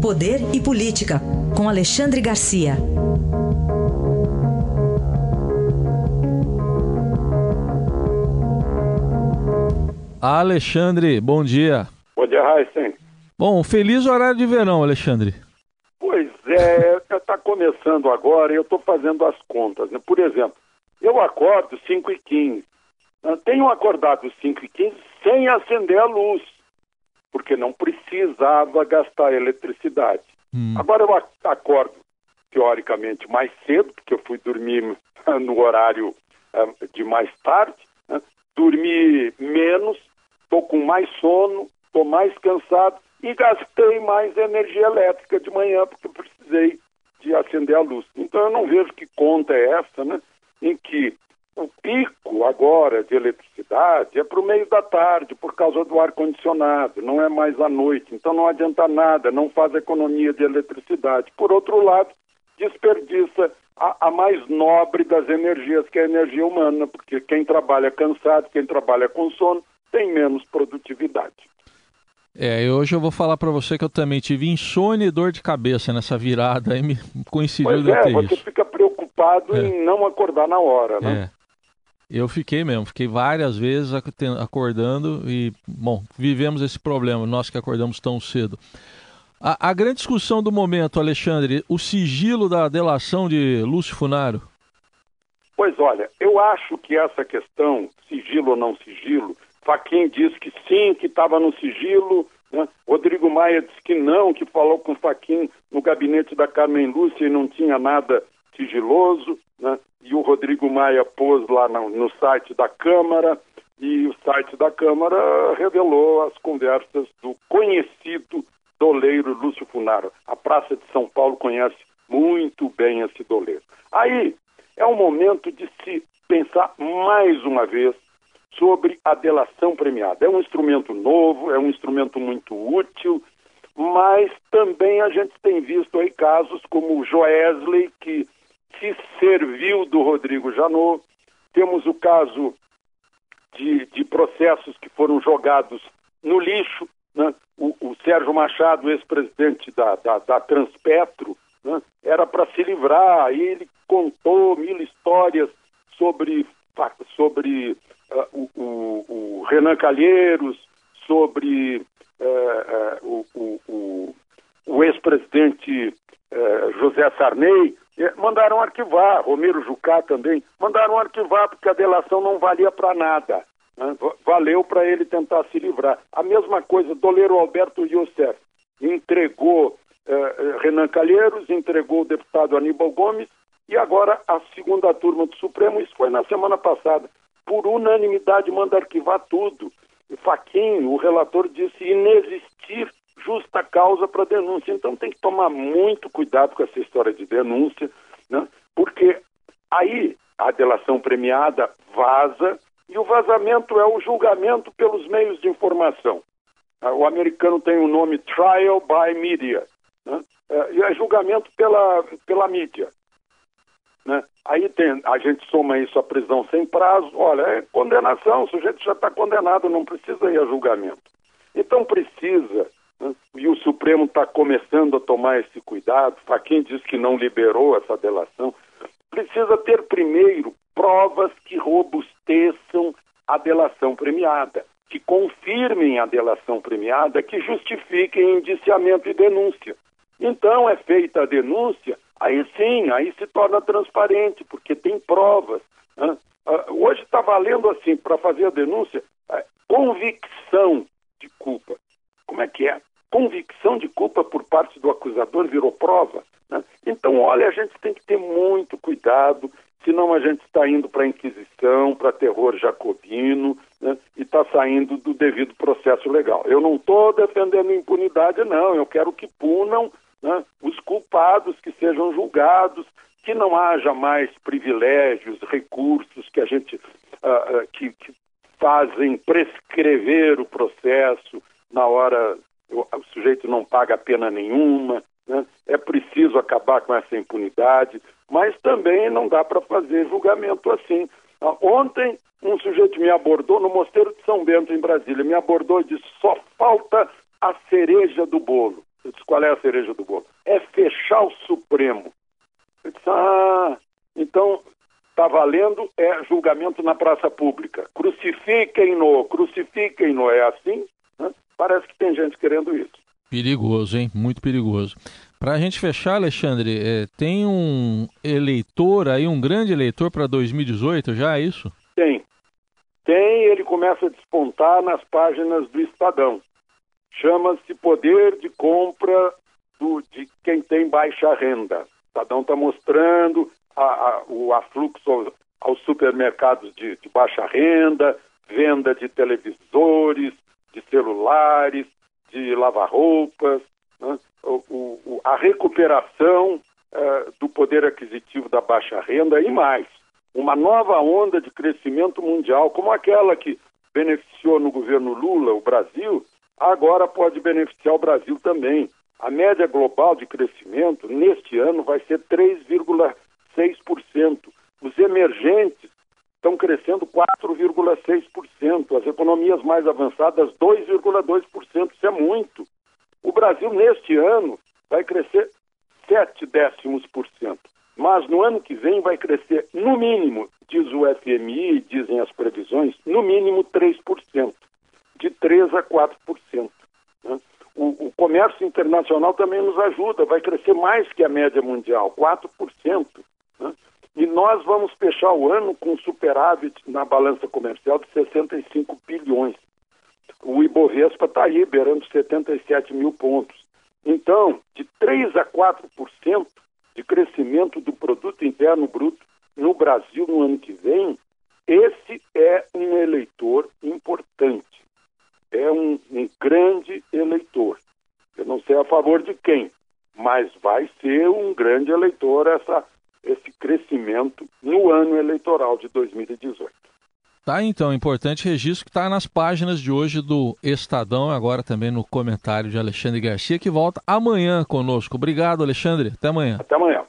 Poder e Política, com Alexandre Garcia. Alexandre, bom dia. Bom dia, Raíssen. Bom, feliz horário de verão, Alexandre. Pois é, está começando agora e eu estou fazendo as contas. Né? Por exemplo, eu acordo 5 e 15 Tenho acordado 5 e 15 sem acender a luz, porque não precisava gastar eletricidade. Hum. Agora eu acordo, teoricamente, mais cedo, porque eu fui dormir no horário uh, de mais tarde, né? dormi menos, estou com mais sono, estou mais cansado e gastei mais energia elétrica de manhã, porque precisei de acender a luz. Então eu não vejo que conta é essa, né? Em que o pico agora de eletricidade é para o meio da tarde, por causa do ar-condicionado, não é mais à noite. Então não adianta nada, não faz economia de eletricidade. Por outro lado, desperdiça a, a, mais nobre das energias, que é a energia humana, porque quem trabalha cansado, quem trabalha com sono, tem menos produtividade. É, hoje eu vou falar para você que eu também tive insônia e dor de cabeça nessa virada, aí me coincidiu pois é, você isso. fica preocupado é. em não acordar na hora, né? É. Eu fiquei mesmo, fiquei várias vezes acordando e, bom, vivemos esse problema, nós que acordamos tão cedo. A, a, grande discussão do momento, Alexandre, o sigilo da delação de Lúcio Funaro. Pois olha, eu acho que essa questão, sigilo ou não sigilo, Faquin disse que sim, que estava no sigilo, né? Rodrigo Maia disse que não, que falou com Faquin no gabinete da Carmen Lúcia e não tinha nada sigiloso, né? E o Rodrigo Maia pôs lá no, no site da Câmara e o site da Câmara revelou as conversas do conhecido doleiro Lúcio Funaro. A Praça de São Paulo conhece muito bem esse doleiro. Aí é o momento de se pensar mais uma vez sobre a delação premiada. É um instrumento novo, é um instrumento muito útil, mas também a gente tem visto aí casos como o Joesley, que se serviu do Rodrigo Janot. Temos o caso de, de processos que foram jogados no lixo, né? o, o, Sérgio Machado, ex-presidente da, da, da, Transpetro, né? era para se livrar, e ele contou mil histórias sobre, sobre uh, o, o, o, Renan Calheiros, sobre uh, uh, o, o ex-presidente José Sarney, mandaram arquivar, Romero Jucá também, mandaram arquivar porque a delação não valia para nada. Né? Valeu para ele tentar se livrar. A mesma coisa, Doleiro Alberto Youssef entregou eh, eh, Renan Calheiros, entregou o deputado Aníbal Gomes e agora a segunda turma do Supremo, isso foi na semana passada, por unanimidade manda arquivar tudo. Faquinho, o relator, disse inexistir justa causa para denúncia. Então tem que tomar muito cuidado com essa história de denúncia, né? porque aí a delação premiada vaza e o vazamento é o julgamento pelos meios de informação. Ah, o americano tem o nome trial by media, né? É, e é julgamento pela, pela mídia. Né? Aí tem, a gente soma isso à prisão sem prazo, olha, é condenação, o sujeito já está condenado, não precisa ir a julgamento. Então precisa? E o Supremo está começando a tomar esse cuidado, Faquin diz que não liberou essa delação, precisa ter primeiro provas que robusteçam a delação premiada, que confirmem a delação premiada, que justifiquem indiciamento e denúncia. Então é feita a denúncia, aí sim, aí se torna transparente, porque tem provas. Né? Hoje está valendo assim, para fazer a denúncia, convicção de culpa. Como é que é? Convicção de culpa por virou prova. Né? Então, olha, a gente tem que ter muito cuidado senão a gente está indo para a Inquisição, para terror jacobino, né, e está saindo do devido processo legal. Eu não estou defendendo impunidade, não, eu quero que punam né, os culpados, que sejam julgados, que não haja mais privilégios, recursos que a gente uh, uh, que, que, fazem prescrever o processo na hora o, sujeito não paga pena nenhuma, né? É preciso acabar com essa impunidade, mas também não dá para fazer julgamento assim. Ah, ontem, um sujeito me abordou no Mosteiro de São Bento, em Brasília, me abordou e disse: só falta a cereja do bolo. Eu disse, qual é a cereja do bolo? É fechar o Supremo. Eu disse, ah, então está valendo é julgamento na praça pública. Crucifiquem-no, crucifiquem-no. É assim? Né? Parece que tem gente querendo isso. Perigoso, hein? Muito perigoso. Para a gente fechar, Alexandre, é, tem um eleitor aí, um grande eleitor para 2018, já é isso? Tem. Tem, ele começa a despontar nas páginas do Estadão. Chama-se Poder de Compra do, de quem tem baixa renda. O Estadão está mostrando a, a, o afluxo aos supermercados de, de baixa renda, venda de televisores, de celulares, de lavar-roupas, né? a recuperação uh, do poder aquisitivo da baixa renda e mais. Uma nova onda de crescimento mundial, como aquela que beneficiou no governo Lula o Brasil, agora pode beneficiar o Brasil também. A média global de crescimento neste ano vai ser 3,6%. Os emergentes estão crescendo 4,6%, as economias mais avançadas 2,2%, isso é muito. O Brasil, neste ano, vai crescer 7 décimos por cento. Mas no ano que vem vai crescer, no mínimo, diz o FMI, dizem as previsões, no mínimo 3%, de 3 a 4%. Né? O, o comércio internacional também nos ajuda, vai crescer mais que a média mundial, 4%. E nós vamos fechar o ano com superávit na balança comercial de 65 bilhões. O Ibovespa está aí, beirando 77 mil pontos. Então, de 3 a 4% de crescimento do produto interno bruto no Brasil no ano que vem, esse é um eleitor importante. É um, um grande eleitor. Eu não sei a favor de quem, mas vai ser um grande eleitor essa esse crescimento no ano eleitoral de 2018. Tá, então, importante registro que está nas páginas de hoje do Estadão, agora também no comentário de Alexandre Garcia, que volta amanhã conosco. Obrigado, Alexandre. Até amanhã. Até amanhã.